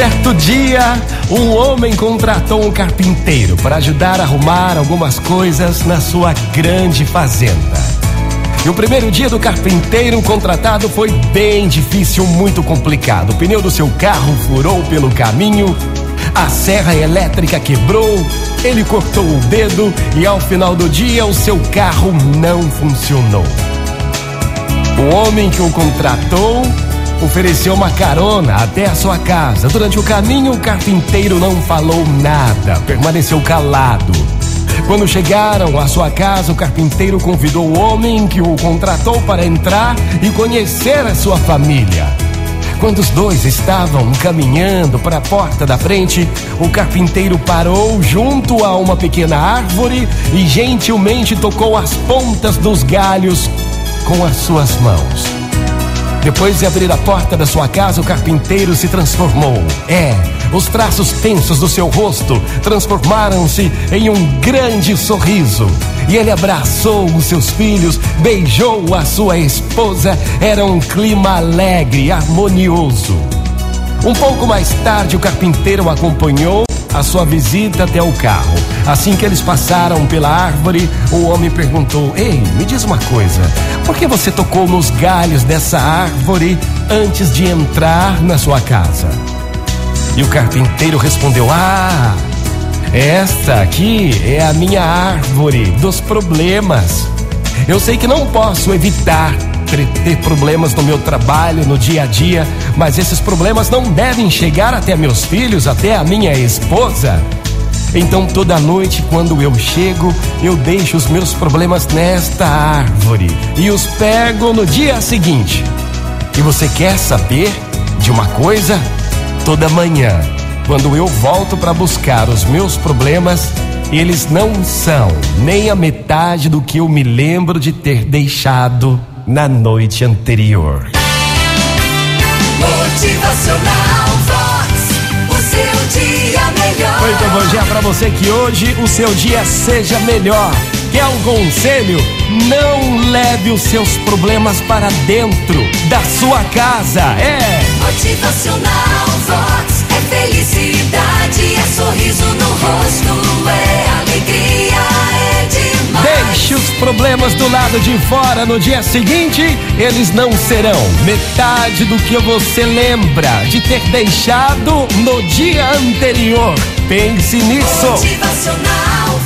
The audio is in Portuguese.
Certo dia, um homem contratou um carpinteiro para ajudar a arrumar algumas coisas na sua grande fazenda. E o primeiro dia do carpinteiro contratado foi bem difícil, muito complicado. O pneu do seu carro furou pelo caminho, a serra elétrica quebrou, ele cortou o dedo e ao final do dia o seu carro não funcionou. O homem que o contratou ofereceu uma carona até a sua casa. Durante o caminho, o carpinteiro não falou nada, permaneceu calado. Quando chegaram à sua casa, o carpinteiro convidou o homem que o contratou para entrar e conhecer a sua família. Quando os dois estavam caminhando para a porta da frente, o carpinteiro parou junto a uma pequena árvore e gentilmente tocou as pontas dos galhos com as suas mãos. Depois de abrir a porta da sua casa, o carpinteiro se transformou. É, os traços tensos do seu rosto transformaram-se em um grande sorriso. E ele abraçou os seus filhos, beijou a sua esposa. Era um clima alegre, harmonioso. Um pouco mais tarde, o carpinteiro acompanhou a sua visita até o carro. Assim que eles passaram pela árvore, o homem perguntou: Ei, me diz uma coisa, por que você tocou nos galhos dessa árvore antes de entrar na sua casa? E o carpinteiro respondeu: Ah, esta aqui é a minha árvore dos problemas. Eu sei que não posso evitar ter problemas no meu trabalho, no dia a dia, mas esses problemas não devem chegar até meus filhos, até a minha esposa. Então toda noite, quando eu chego, eu deixo os meus problemas nesta árvore e os pego no dia seguinte. E você quer saber de uma coisa? Toda manhã, quando eu volto para buscar os meus problemas, eles não são nem a metade do que eu me lembro de ter deixado na noite anterior. Motivacional Vox, o seu dia melhor. Muito bom dia para você que hoje o seu dia seja melhor. Quer um conselho? Não leve os seus problemas para dentro da sua casa. É. Motivacional problemas do lado de fora no dia seguinte, eles não serão metade do que você lembra de ter deixado no dia anterior. Pense nisso. Motivacional